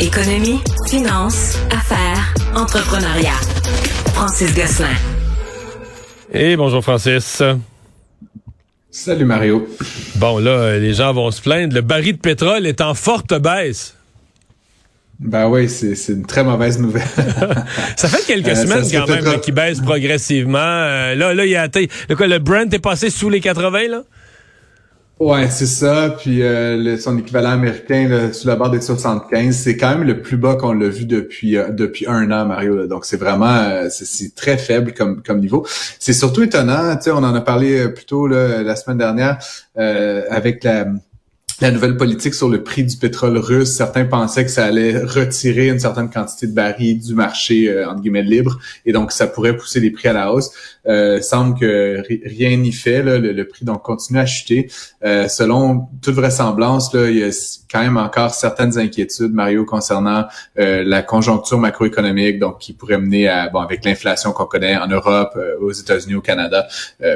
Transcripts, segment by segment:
Économie, finance, affaires, entrepreneuriat. Francis Gosselin. Et bonjour Francis. Salut Mario. Bon là, les gens vont se plaindre. Le baril de pétrole est en forte baisse. Ben oui, c'est une très mauvaise nouvelle. ça fait quelques euh, semaines quand même qui baisse progressivement. Euh, là, là, il y a le, quoi, le Brent est passé sous les 80 là? Ouais, c'est ça. Puis euh, son équivalent américain là, sous la barre des 75, c'est quand même le plus bas qu'on l'a vu depuis depuis un an, Mario. Donc c'est vraiment c'est très faible comme comme niveau. C'est surtout étonnant. Tu sais, on en a parlé plus tôt la semaine dernière avec la la nouvelle politique sur le prix du pétrole russe, certains pensaient que ça allait retirer une certaine quantité de barils du marché euh, entre guillemets libre et donc ça pourrait pousser les prix à la hausse. Euh, semble que rien n'y fait, là, le, prix donc continue à chuter. Euh, selon toute vraisemblance, là, il y a quand même encore certaines inquiétudes, Mario, concernant euh, la conjoncture macroéconomique, donc qui pourrait mener à bon avec l'inflation qu'on connaît en Europe, aux États-Unis, au Canada,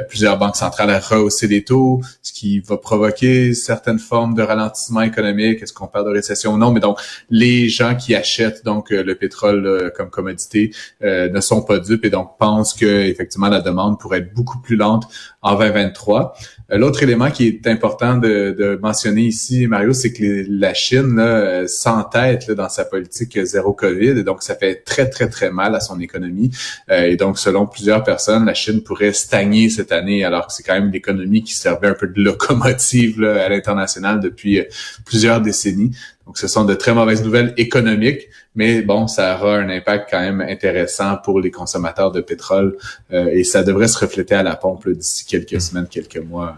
plusieurs banques centrales à rehausser les taux, ce qui va provoquer certaines formes de ralentissement économique, est-ce qu'on parle de récession non, mais donc les gens qui achètent donc euh, le pétrole euh, comme commodité euh, ne sont pas dupes et donc pensent que effectivement la demande pourrait être beaucoup plus lente en 2023. L'autre élément qui est important de, mentionner ici, Mario, c'est que la Chine s'entête dans sa politique zéro Covid, et donc ça fait très très très mal à son économie. et donc selon plusieurs personnes, la Chine pourrait stagner cette année, alors que c'est quand même l'économie qui servait un peu de locomotive à l'international depuis euh, plusieurs décennies. Donc, ce sont de très mauvaises nouvelles économiques, mais bon, ça aura un impact quand même intéressant pour les consommateurs de pétrole euh, et ça devrait se refléter à la pompe d'ici quelques hmm. semaines, quelques mois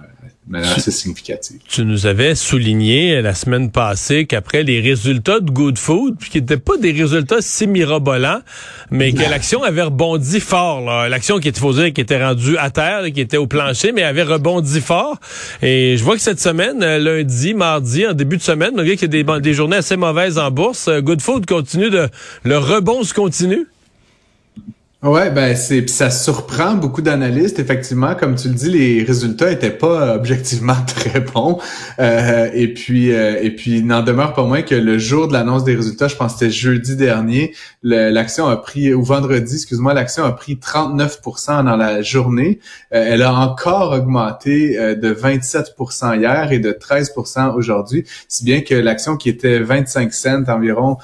assez significative. Tu nous avais souligné la semaine passée qu'après les résultats de Good Food, qui n'étaient pas des résultats si mirobolants, mais que l'action avait rebondi fort. L'action qui était faut dire, qui était rendue à terre, qui était au plancher, mais avait rebondi fort. Et je vois que cette semaine, euh, lundi, mardi, en début de semaine, malgré qu'il y a des, des journées assez mauvaises en bourse, euh, Good Food continue de le rebond se continue. Ouais, ben c'est ça surprend beaucoup d'analystes. Effectivement, comme tu le dis, les résultats étaient pas objectivement très bons. Euh, et puis euh, et puis n'en demeure pas moins que le jour de l'annonce des résultats, je pense que c'était jeudi dernier, l'action a pris ou vendredi, excuse-moi, l'action a pris 39% dans la journée. Euh, elle a encore augmenté de 27% hier et de 13% aujourd'hui, si bien que l'action qui était 25 cents environ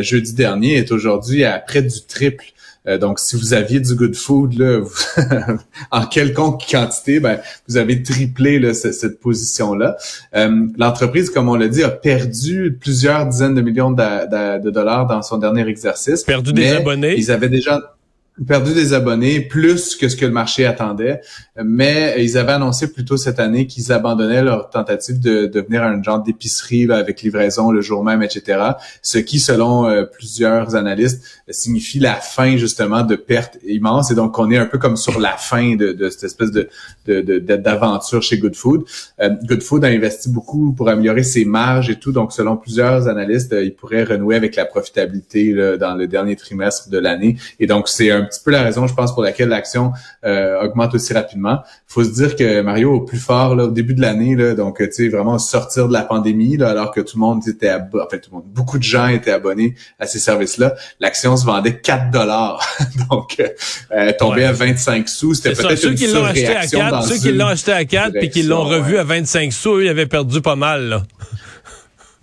jeudi dernier est aujourd'hui à près du triple. Euh, donc, si vous aviez du good food là, en quelconque quantité, ben, vous avez triplé là, cette, position-là. Euh, l'entreprise, comme on l'a dit, a perdu plusieurs dizaines de millions de, de dollars dans son dernier exercice. Perdu des abonnés. Ils avaient déjà perdu des abonnés plus que ce que le marché attendait, mais ils avaient annoncé plus tôt cette année qu'ils abandonnaient leur tentative de, devenir un genre d'épicerie avec livraison le jour même, etc. Ce qui, selon euh, plusieurs analystes, signifie la fin justement de pertes immenses et donc on est un peu comme sur la fin de, de cette espèce de d'aventure chez Good Food. Euh, Good Food a investi beaucoup pour améliorer ses marges et tout, donc selon plusieurs analystes, euh, il pourrait renouer avec la profitabilité dans le dernier trimestre de l'année et donc c'est un petit peu la raison, je pense, pour laquelle l'action euh, augmente aussi rapidement. Il faut se dire que Mario, au plus fort, là, au début de l'année, là, donc tu sais, vraiment sortir de la pandémie, là, alors que tout le monde était en fait, tout le monde, beaucoup de gens étaient abonnés à ces services-là, l'action se vendait 4 dollars. donc, euh, tombait à 25 sous. C'était peut-être une ceux qui l'ont acheté à 4, ceux qui l'ont acheté à 4 puis qui l'ont revu à 25 sous, eux, ils avaient perdu pas mal, là.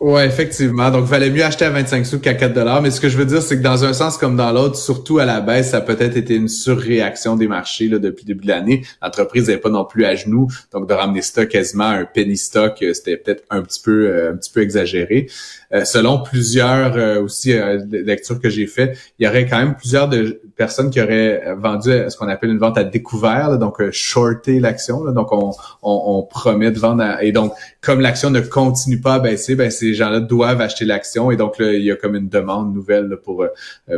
Ouais, effectivement. Donc, valait mieux acheter à 25 sous qu'à 4 dollars. Mais ce que je veux dire, c'est que dans un sens comme dans l'autre, surtout à la baisse, ça a peut-être été une surréaction des marchés là, depuis le début de l'année. L'entreprise n'est pas non plus à genoux. Donc, de ramener ça quasiment à un penny stock, euh, c'était peut-être un petit peu euh, un petit peu exagéré. Euh, selon plusieurs euh, aussi lectures que j'ai faites, il y aurait quand même plusieurs de personnes qui auraient vendu ce qu'on appelle une vente à découvert, donc shorter l'action. Donc on, on, promet de vendre et donc comme l'action ne continue pas à baisser, ben ces gens-là doivent acheter l'action et donc il y a comme une demande nouvelle pour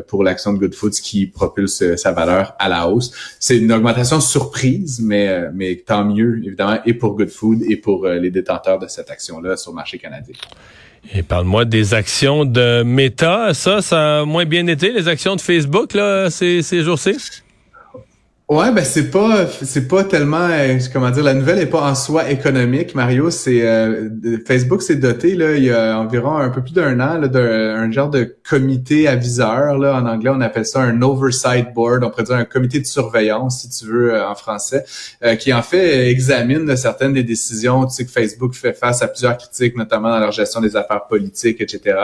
pour l'action de Good Foods qui propulse sa valeur à la hausse. C'est une augmentation surprise, mais mais tant mieux évidemment et pour Good Food et pour les détenteurs de cette action-là sur le marché canadien. Et parle-moi des actions de Meta. Ça, ça a moins bien été, les actions de Facebook, là, ces, ces jours-ci? Ouais, ben c'est pas c'est pas tellement euh, comment dire la nouvelle est pas en soi économique Mario, c'est euh, Facebook s'est doté là il y a environ un peu plus d'un an d'un genre de comité aviseur là en anglais on appelle ça un oversight board, on pourrait dire un comité de surveillance si tu veux euh, en français qui en fait examine certaines des décisions, tu sais que Facebook fait face à plusieurs critiques notamment dans leur gestion des affaires politiques etc.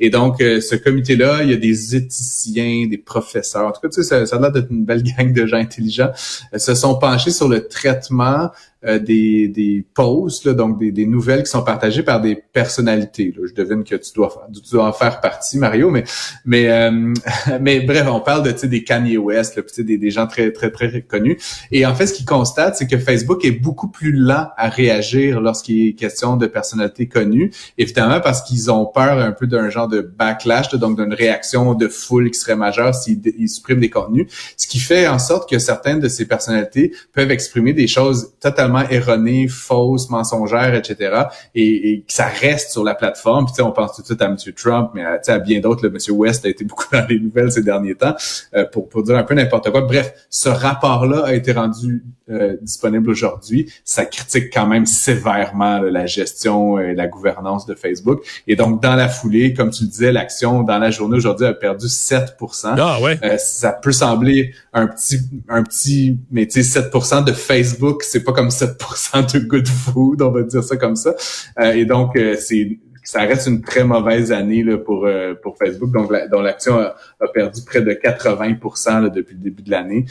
Et donc ce comité là, il y a des éthiciens, des professeurs, en tout cas tu sais ça, ça a l'air d'être une belle gang de gens intelligents euh, se sont penchés sur le traitement euh, des, des posts, donc des, des, nouvelles qui sont partagées par des personnalités. Je devine que tu dois, tu dois en faire partie, Mario, mais mais euh, mais bref, on parle de des Kanye West, là, des, des gens très très très connus. Et en fait, ce qu'ils constatent, c'est que Facebook est beaucoup plus lent à réagir lorsqu'il est question de personnalités connues, évidemment parce qu'ils ont peur un peu d'un genre de backlash, donc d'une réaction de foule qui serait majeure s'ils suppriment des contenus, ce qui fait en sorte que certaines de ces personnalités peuvent exprimer des choses totalement erronées, fausses, mensongères, etc. Et, et, que ça reste sur la plateforme. Puis on pense tout de suite à M. Trump, mais à, à bien d'autres. M. West a été beaucoup dans les nouvelles ces derniers temps euh, pour, pour dire un peu n'importe quoi. Bref, ce rapport-là a été rendu euh, disponible aujourd'hui. Ça critique quand même sévèrement la gestion et la gouvernance de Facebook. Et donc, dans la foulée, comme tu le disais, l'action dans la journée aujourd'hui a perdu 7% Ah ouais. Euh, ça peut sembler un petit, un petit, mais tu sais, 7% de Facebook, c'est pas comme 7 de good food, on va dire ça comme ça. Euh, et donc, euh, c'est ça reste une très mauvaise année là, pour euh, pour Facebook, donc dont l'action a, perdu près de 80 là, depuis le début de l'année.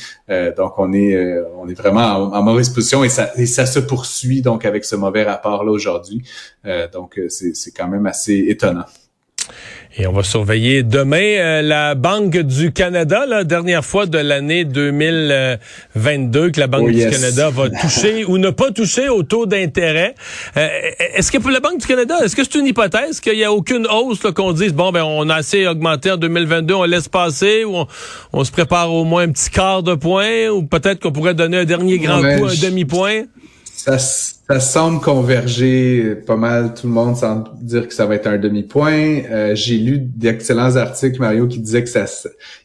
donc on est on est vraiment en, mauvaise position et ça et ça se poursuit donc avec ce mauvais rapport là aujourd'hui. donc c'est c'est quand même assez étonnant. Et on va surveiller demain euh, la Banque du Canada, la dernière fois de l'année 2022 que la Banque oh, du Canada va toucher ou ne pas toucher au taux d'intérêt. Euh, est-ce que pour la Banque du Canada, est-ce que c'est une hypothèse qu'il n'y a aucune hausse qu'on dise bon ben on a assez augmenté en 2022, on laisse passer ou on, se prépare au moins un petit quart de point ou peut-être qu'on pourrait donner un dernier grand coup, un demi-point? Ça, ça semble converger pas mal tout le monde sans dire que ça va être un demi-point. Euh, j'ai lu d'excellents articles, Mario, qui disaient que ça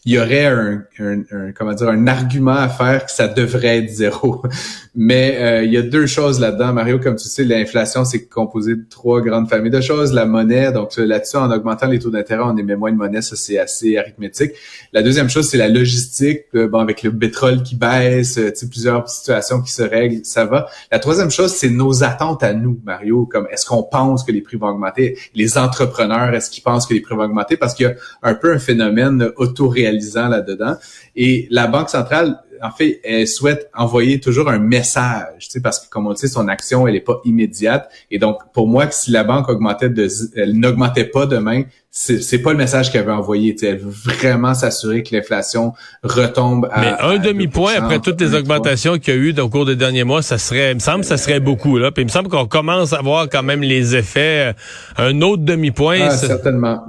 il y aurait un, un, comment dire un argument à faire que ça devrait être zéro. Mais euh, il y a deux choses là-dedans, Mario. Comme tu sais, l'inflation, c'est composé de trois grandes familles de choses. La monnaie, donc là-dessus, en augmentant les taux d'intérêt, on émet moins de monnaie, ça c'est assez arithmétique. La deuxième chose, c'est la logistique. Euh, bon, avec le pétrole qui baisse, tu sais, plusieurs situations qui se règlent, ça va. La troisième chose, c'est nos attentes à nous, Mario, comme est-ce qu'on pense que les prix vont augmenter? Les entrepreneurs, est-ce qu'ils pensent que les prix vont augmenter? Parce qu'il y a un peu un phénomène autoréalisant là-dedans. Et la Banque centrale, en fait, elle souhaite envoyer toujours un message, tu sais, parce que comme on dit, son action, elle est pas immédiate. Et donc, pour moi, si la banque augmentait de, elle n'augmentait pas demain, c'est pas le message qu'elle veut envoyer. Elle veut vraiment s'assurer que l'inflation retombe à. Mais un demi-point après toutes les augmentations qu'il y a eu au cours des derniers mois, ça serait, il me semble, que ça serait beaucoup là. Puis il me semble qu'on commence à voir quand même les effets. Euh, un autre demi-point. Ah, certainement.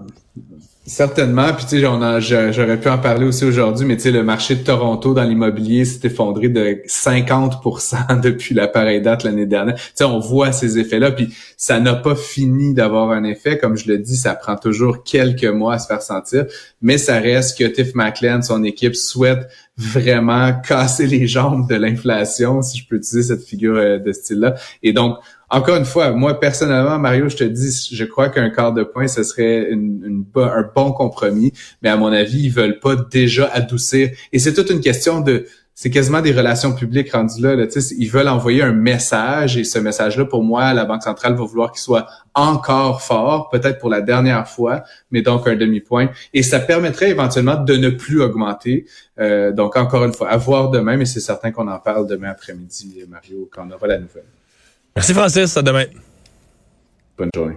Certainement, puis tu sais, j'aurais pu en parler aussi aujourd'hui, mais tu sais, le marché de Toronto dans l'immobilier s'est effondré de 50% depuis la pareille date l'année dernière. Tu sais, on voit ces effets-là, puis ça n'a pas fini d'avoir un effet. Comme je le dis, ça prend toujours quelques mois à se faire sentir, mais ça reste que Tiff McLean, son équipe, souhaite vraiment casser les jambes de l'inflation, si je peux utiliser cette figure euh, de style-là. Et donc, encore une fois, moi personnellement, Mario, je te dis, je crois qu'un quart de point, ce serait un bon compromis. Mais à mon avis, ils veulent pas déjà adoucir. Et c'est toute une question de, c'est quasiment des relations publiques rendues là. là ils veulent envoyer un message et ce message-là, pour moi, la Banque centrale va vouloir qu'il soit encore fort, peut-être pour la dernière fois, mais donc un demi-point. Et ça permettrait éventuellement de ne plus augmenter. Euh, donc encore une fois, à voir demain, mais c'est certain qu'on en parle demain après-midi, Mario, quand on aura la nouvelle. Merci Francis, à demain. Bonne journée.